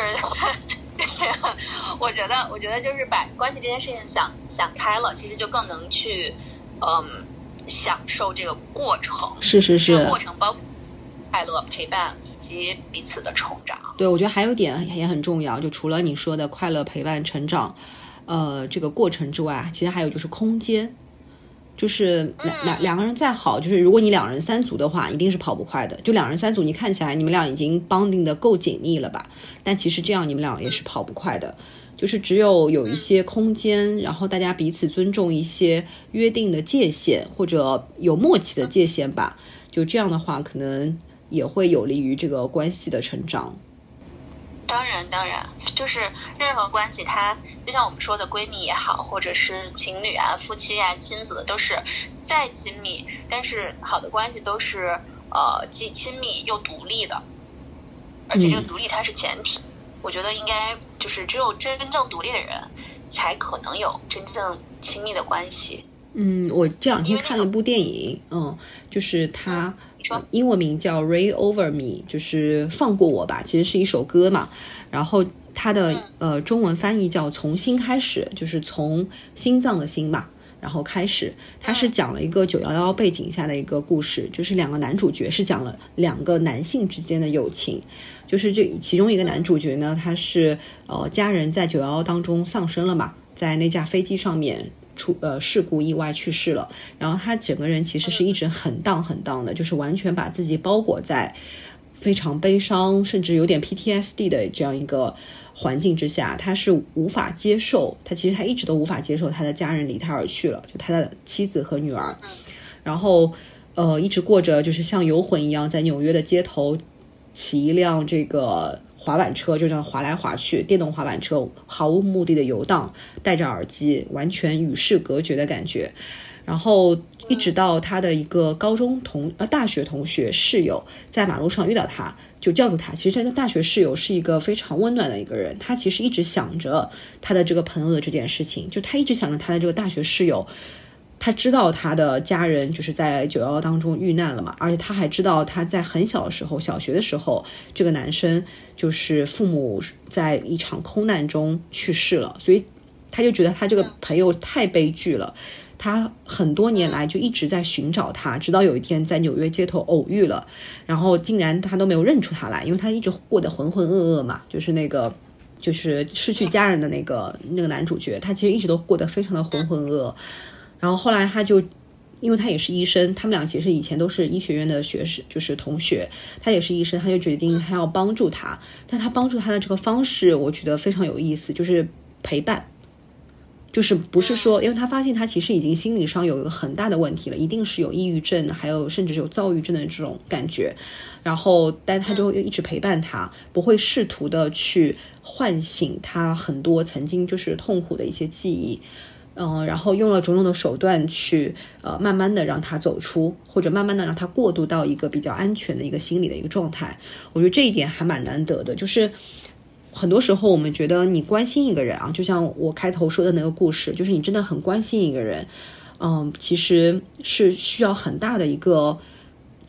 [laughs] 我觉得，我觉得就是把关系这件事情想想开了，其实就更能去，嗯，享受这个过程。是是是，这个过程包括快乐、陪伴以及彼此的成长。对，我觉得还有点也很重要，就除了你说的快乐、陪伴、成长，呃，这个过程之外，其实还有就是空间。就是两两两个人再好，就是如果你两人三足的话，一定是跑不快的。就两人三足，你看起来你们俩已经绑定的够紧密了吧？但其实这样你们俩也是跑不快的。就是只有有一些空间，然后大家彼此尊重一些约定的界限，或者有默契的界限吧。就这样的话，可能也会有利于这个关系的成长。当然，当然，就是任何关系，它就像我们说的闺蜜也好，或者是情侣啊、夫妻啊、亲子，都是再亲密，但是好的关系都是呃既亲密又独立的，而且这个独立它是前提。我觉得应该就是只有真正独立的人，才可能有真正亲密的关系。嗯，我这两天看了部电影，嗯，就是它。英文名叫《Ray Over Me》，就是放过我吧，其实是一首歌嘛。然后它的呃中文翻译叫“从心开始”，就是从心脏的心嘛，然后开始。它是讲了一个九幺幺背景下的一个故事，就是两个男主角是讲了两个男性之间的友情。就是这其中一个男主角呢，他是呃家人在九幺幺当中丧生了嘛，在那架飞机上面。出呃事故意外去世了，然后他整个人其实是一直很荡很荡的，就是完全把自己包裹在非常悲伤，甚至有点 PTSD 的这样一个环境之下，他是无法接受，他其实他一直都无法接受他的家人离他而去了，就他的妻子和女儿，然后呃一直过着就是像游魂一样在纽约的街头骑一辆这个。滑板车就这样滑来滑去，电动滑板车毫无目的的游荡，戴着耳机，完全与世隔绝的感觉。然后一直到他的一个高中同呃大学同学室友在马路上遇到他，就叫住他。其实他的大学室友是一个非常温暖的一个人，他其实一直想着他的这个朋友的这件事情，就他一直想着他的这个大学室友。他知道他的家人就是在九幺幺当中遇难了嘛，而且他还知道他在很小的时候，小学的时候，这个男生就是父母在一场空难中去世了，所以他就觉得他这个朋友太悲剧了。他很多年来就一直在寻找他，直到有一天在纽约街头偶遇了，然后竟然他都没有认出他来，因为他一直过得浑浑噩噩嘛，就是那个就是失去家人的那个那个男主角，他其实一直都过得非常的浑浑噩噩。然后后来他就，因为他也是医生，他们俩其实以前都是医学院的学士，就是同学。他也是医生，他就决定他要帮助他。但他帮助他的这个方式，我觉得非常有意思，就是陪伴，就是不是说，因为他发现他其实已经心理上有一个很大的问题了，一定是有抑郁症，还有甚至有躁郁症的这种感觉。然后，但他就一直陪伴他，不会试图的去唤醒他很多曾经就是痛苦的一些记忆。嗯，然后用了种种的手段去呃，慢慢的让他走出，或者慢慢的让他过渡到一个比较安全的一个心理的一个状态。我觉得这一点还蛮难得的，就是很多时候我们觉得你关心一个人啊，就像我开头说的那个故事，就是你真的很关心一个人，嗯，其实是需要很大的一个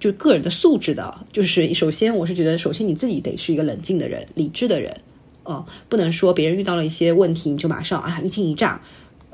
就个人的素质的。就是首先，我是觉得，首先你自己得是一个冷静的人、理智的人，嗯，不能说别人遇到了一些问题，你就马上啊一惊一乍。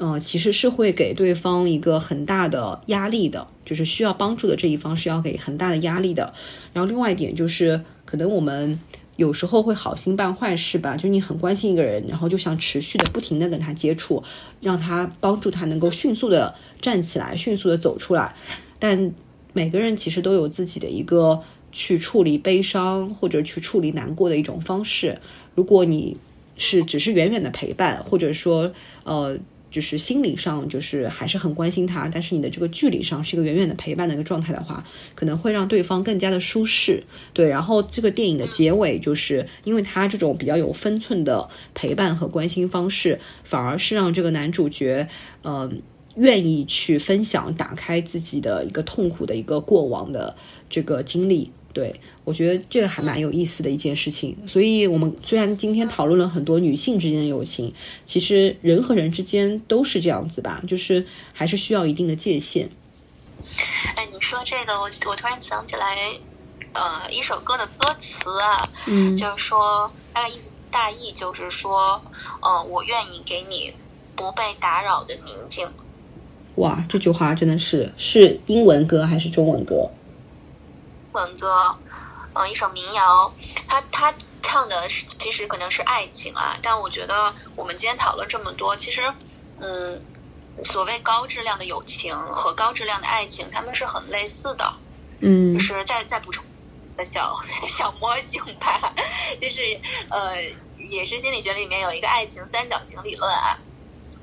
嗯，其实是会给对方一个很大的压力的，就是需要帮助的这一方是要给很大的压力的。然后另外一点就是，可能我们有时候会好心办坏事吧，就是你很关心一个人，然后就想持续的不停的跟他接触，让他帮助他能够迅速的站起来，迅速的走出来。但每个人其实都有自己的一个去处理悲伤或者去处理难过的一种方式。如果你是只是远远的陪伴，或者说呃。就是心理上就是还是很关心他，但是你的这个距离上是一个远远的陪伴的一个状态的话，可能会让对方更加的舒适。对，然后这个电影的结尾就是因为他这种比较有分寸的陪伴和关心方式，反而是让这个男主角，嗯，愿意去分享、打开自己的一个痛苦的一个过往的这个经历。对，我觉得这个还蛮有意思的一件事情。所以，我们虽然今天讨论了很多女性之间的友情，其实人和人之间都是这样子吧，就是还是需要一定的界限。哎，你说这个，我我突然想起来，呃，一首歌的歌词啊，嗯，就是说大意大意就是说，呃，我愿意给你不被打扰的宁静。哇，这句话真的是是英文歌还是中文歌？文歌，嗯，一首民谣，他他唱的是其实可能是爱情啊，但我觉得我们今天讨论这么多，其实，嗯，所谓高质量的友情和高质量的爱情，他们是很类似的，嗯，就是再再补充个小小模型吧，就是呃，也是心理学里面有一个爱情三角形理论啊。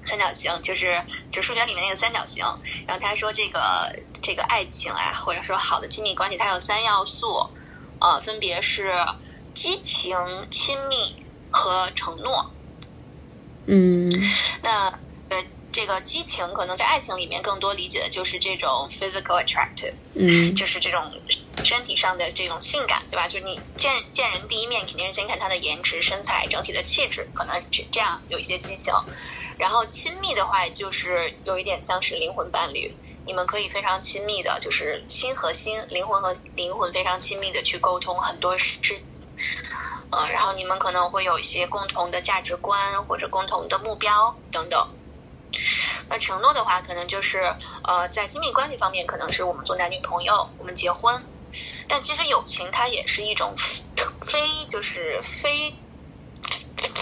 三角形就是就数学里面那个三角形，然后他说这个这个爱情啊，或者说好的亲密关系，它有三要素，呃，分别是激情、亲密和承诺。嗯，那呃，这个激情可能在爱情里面更多理解的就是这种 physical attractive，嗯，就是这种身体上的这种性感，对吧？就是你见见人第一面肯定是先看他的颜值、身材、整体的气质，可能这这样有一些激情。然后亲密的话，就是有一点像是灵魂伴侣，你们可以非常亲密的，就是心和心、灵魂和灵魂非常亲密的去沟通很多事，呃，然后你们可能会有一些共同的价值观或者共同的目标等等。那承诺的话，可能就是呃，在亲密关系方面，可能是我们做男女朋友，我们结婚，但其实友情它也是一种非就是非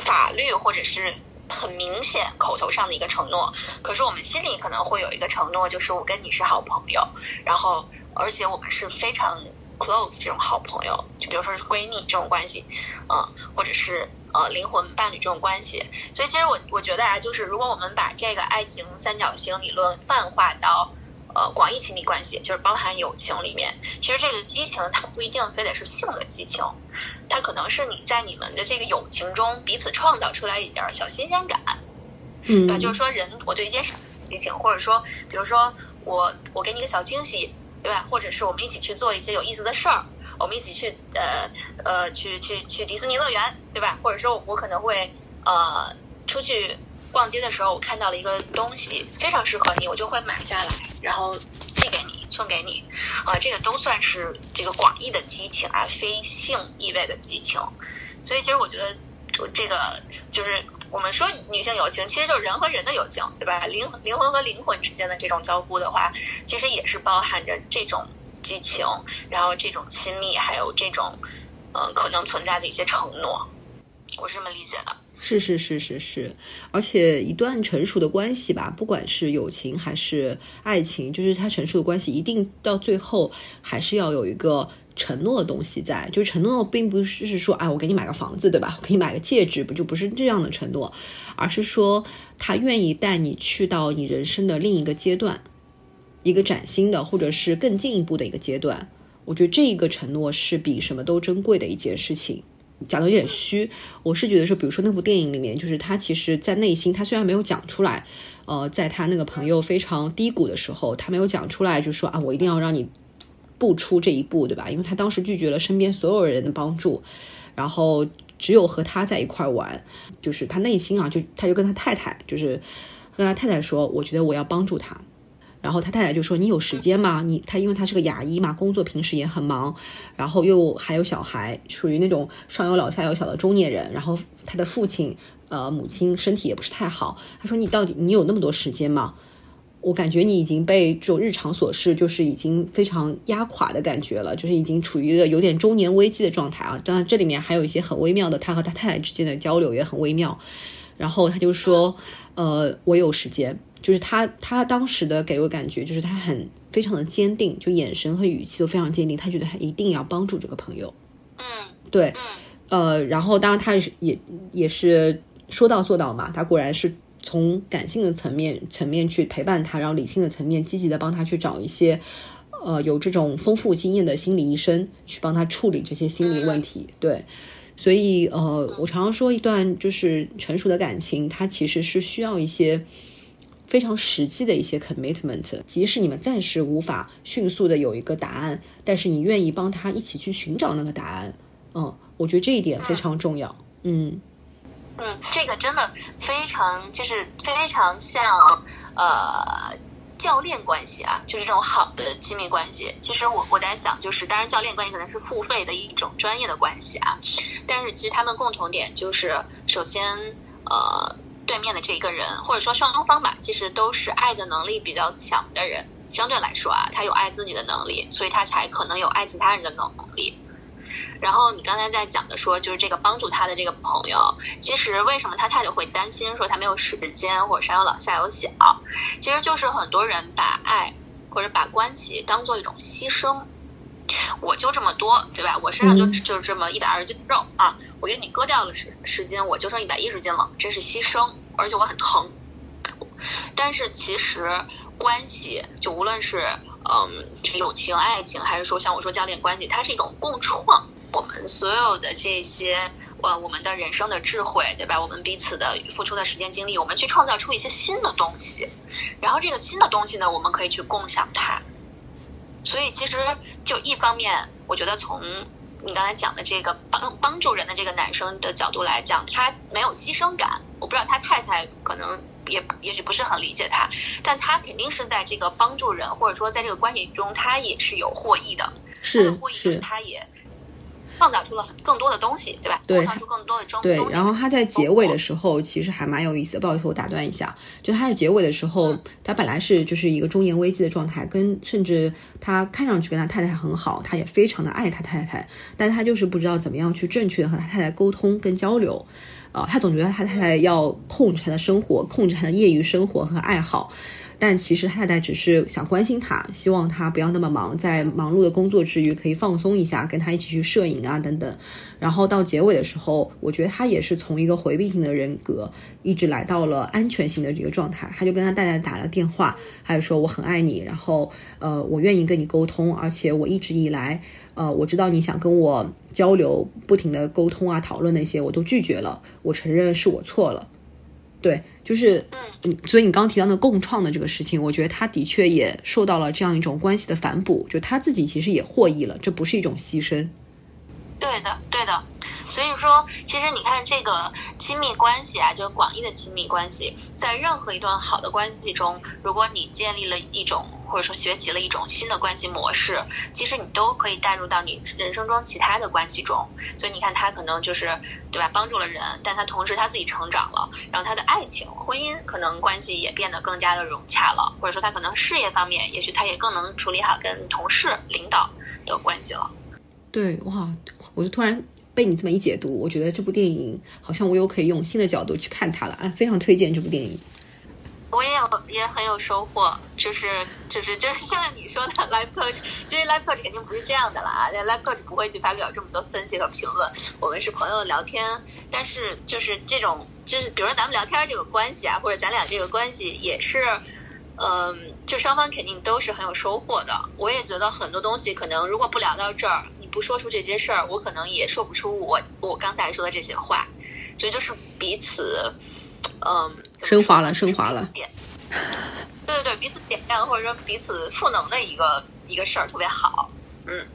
法律或者是。很明显，口头上的一个承诺，可是我们心里可能会有一个承诺，就是我跟你是好朋友，然后而且我们是非常 close 这种好朋友，就比如说是闺蜜这种关系，嗯，或者是呃灵魂伴侣这种关系。所以其实我我觉得啊，就是如果我们把这个爱情三角形理论泛化到。呃，广义亲密关系就是包含友情里面，其实这个激情它不一定非得是性的激情，它可能是你在你们的这个友情中彼此创造出来一点小新鲜感，嗯，对，就是说人我对一件事激情，或者说比如说我我给你个小惊喜，对吧？或者是我们一起去做一些有意思的事儿，我们一起去呃呃去去去迪士尼乐园，对吧？或者说我可能会呃出去。逛街的时候，我看到了一个东西，非常适合你，我就会买下来，然后寄给你，送给你，啊，这个都算是这个广义的激情啊，非性意味的激情。所以，其实我觉得，这个就是我们说女性友情，其实就是人和人的友情，对吧？灵灵魂和灵魂之间的这种交互的话，其实也是包含着这种激情，然后这种亲密，还有这种嗯可能存在的一些承诺。我是这么理解的。是是是是是，而且一段成熟的关系吧，不管是友情还是爱情，就是它成熟的关系，一定到最后还是要有一个承诺的东西在。就承诺并不是是说，哎，我给你买个房子，对吧？我给你买个戒指，不就不是这样的承诺，而是说他愿意带你去到你人生的另一个阶段，一个崭新的或者是更进一步的一个阶段。我觉得这一个承诺是比什么都珍贵的一件事情。讲的有点虚。我是觉得说，比如说那部电影里面，就是他其实在内心，他虽然没有讲出来，呃，在他那个朋友非常低谷的时候，他没有讲出来，就说啊，我一定要让你不出这一步，对吧？因为他当时拒绝了身边所有人的帮助，然后只有和他在一块玩，就是他内心啊，就他就跟他太太，就是跟他太太说，我觉得我要帮助他。然后他太太就说：“你有时间吗？你他因为他是个牙医嘛，工作平时也很忙，然后又还有小孩，属于那种上有老下有小的中年人。然后他的父亲呃母亲身体也不是太好。他说：你到底你有那么多时间吗？我感觉你已经被这种日常琐事就是已经非常压垮的感觉了，就是已经处于一个有点中年危机的状态啊。当然这里面还有一些很微妙的，他和他太太之间的交流也很微妙。然后他就说：呃，我有时间。”就是他，他当时的给我感觉就是他很非常的坚定，就眼神和语气都非常坚定。他觉得他一定要帮助这个朋友。嗯，对，呃，然后当然他也也也是说到做到嘛。他果然是从感性的层面层面去陪伴他，然后理性的层面积极的帮他去找一些呃有这种丰富经验的心理医生去帮他处理这些心理问题。对，所以呃，我常常说一段就是成熟的感情，它其实是需要一些。非常实际的一些 commitment，即使你们暂时无法迅速的有一个答案，但是你愿意帮他一起去寻找那个答案，嗯，我觉得这一点非常重要，嗯，嗯，这个真的非常就是非常像呃教练关系啊，就是这种好的亲密关系。其实我我在想，就是当然教练关系可能是付费的一种专业的关系啊，但是其实他们共同点就是首先呃。对面的这一个人，或者说双方吧，其实都是爱的能力比较强的人。相对来说啊，他有爱自己的能力，所以他才可能有爱其他人的能力。然后你刚才在讲的说，就是这个帮助他的这个朋友，其实为什么他太太会担心说他没有时间，或者上有老下有小，其实就是很多人把爱或者把关系当做一种牺牲。我就这么多，对吧？我身上就就这么一百二十斤肉啊！我给你割掉了十十斤，我就剩一百一十斤了，这是牺牲，而且我很疼。但是其实关系，就无论是嗯，友情、爱情，还是说像我说教练关系，它是一种共创。我们所有的这些，呃，我们的人生的智慧，对吧？我们彼此的付出的时间精力，我们去创造出一些新的东西，然后这个新的东西呢，我们可以去共享它。所以其实就一方面，我觉得从你刚才讲的这个帮帮助人的这个男生的角度来讲，他没有牺牲感。我不知道他太太可能也也许不是很理解他，但他肯定是在这个帮助人或者说在这个关系中，他也是有获益的。是是，他也。创造出了更多的东西，对吧？对，创造出更多的中对。然后他在结尾的时候，其实还蛮有意思的。不好意思，我打断一下。就他在结尾的时候，他本来是就是一个中年危机的状态，跟甚至他看上去跟他太太很好，他也非常的爱他太太，但他就是不知道怎么样去正确的和他太太沟通跟交流。啊，他总觉得他太太要控制他的生活，控制他的业余生活和爱好。但其实太太只是想关心他，希望他不要那么忙，在忙碌的工作之余可以放松一下，跟他一起去摄影啊等等。然后到结尾的时候，我觉得他也是从一个回避型的人格，一直来到了安全型的这个状态。他就跟他太太打了电话，还有说我很爱你，然后呃我愿意跟你沟通，而且我一直以来呃我知道你想跟我交流，不停的沟通啊讨论那些我都拒绝了，我承认是我错了。对，就是，嗯，所以你刚刚提到那共创的这个事情，我觉得他的确也受到了这样一种关系的反哺，就他自己其实也获益了，这不是一种牺牲。对的，对的。所以说，其实你看这个亲密关系啊，就是广义的亲密关系，在任何一段好的关系中，如果你建立了一种。或者说学习了一种新的关系模式，其实你都可以带入到你人生中其他的关系中。所以你看，他可能就是对吧，帮助了人，但他同时他自己成长了，然后他的爱情、婚姻可能关系也变得更加的融洽了，或者说他可能事业方面，也许他也更能处理好跟同事、领导的关系了。对，哇，我就突然被你这么一解读，我觉得这部电影好像我又可以用新的角度去看它了啊，非常推荐这部电影。我也有也很有收获，就是就是就是像你说的 life coach，其实 life coach 肯定不是这样的啦，life coach 不会去发表这么多分析和评论，我们是朋友聊天，但是就是这种就是比如说咱们聊天这个关系啊，或者咱俩这个关系也是，嗯，就双方肯定都是很有收获的。我也觉得很多东西可能如果不聊到这儿，不说出这些事儿，我可能也说不出我我刚才说的这些话，所以就是彼此，嗯，升华了，升华了，点，对对对，彼此点亮或者说彼此赋能的一个一个事儿，特别好，嗯，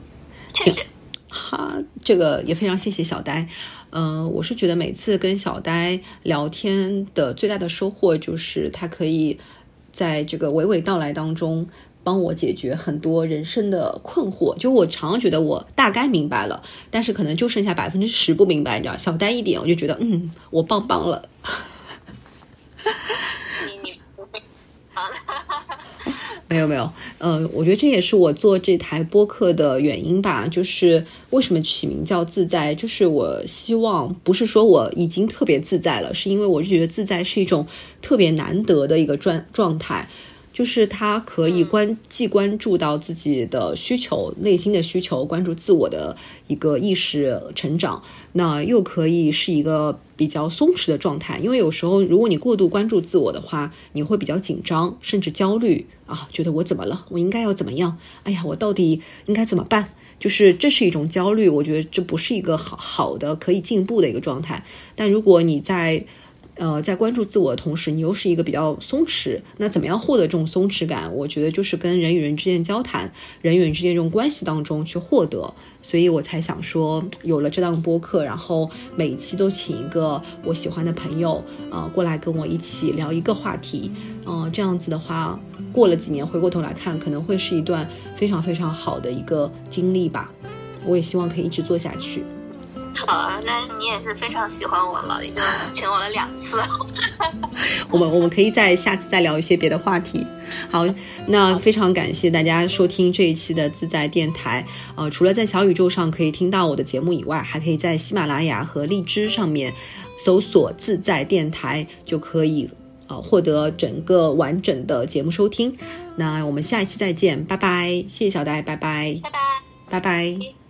谢谢。[laughs] 哈，这个也非常谢谢小呆。嗯，我是觉得每次跟小呆聊天的最大的收获，就是他可以在这个娓娓道来当中帮我解决很多人生的困惑。就我常常觉得我大概明白了，但是可能就剩下百分之十不明白，你知道？小呆一点，我就觉得嗯，我棒棒了。你你不会没有没有，呃，我觉得这也是我做这台播客的原因吧。就是为什么起名叫自在，就是我希望不是说我已经特别自在了，是因为我就觉得自在是一种特别难得的一个状状态。就是他可以关既关注到自己的需求、内心的需求，关注自我的一个意识成长，那又可以是一个比较松弛的状态。因为有时候，如果你过度关注自我的话，你会比较紧张，甚至焦虑啊，觉得我怎么了？我应该要怎么样？哎呀，我到底应该怎么办？就是这是一种焦虑，我觉得这不是一个好好的可以进步的一个状态。但如果你在呃，在关注自我的同时，你又是一个比较松弛。那怎么样获得这种松弛感？我觉得就是跟人与人之间交谈，人与人之间这种关系当中去获得。所以我才想说，有了这档播客，然后每一期都请一个我喜欢的朋友，呃，过来跟我一起聊一个话题。嗯，这样子的话，过了几年回过头来看，可能会是一段非常非常好的一个经历吧。我也希望可以一直做下去。好啊，那你也是非常喜欢我了，已经请我了两次。[laughs] 我们我们可以在下次再聊一些别的话题。好，那非常感谢大家收听这一期的自在电台。呃，除了在小宇宙上可以听到我的节目以外，还可以在喜马拉雅和荔枝上面搜索“自在电台”，就可以呃获得整个完整的节目收听。那我们下一期再见，拜拜！谢谢小戴，拜拜，拜拜，拜拜。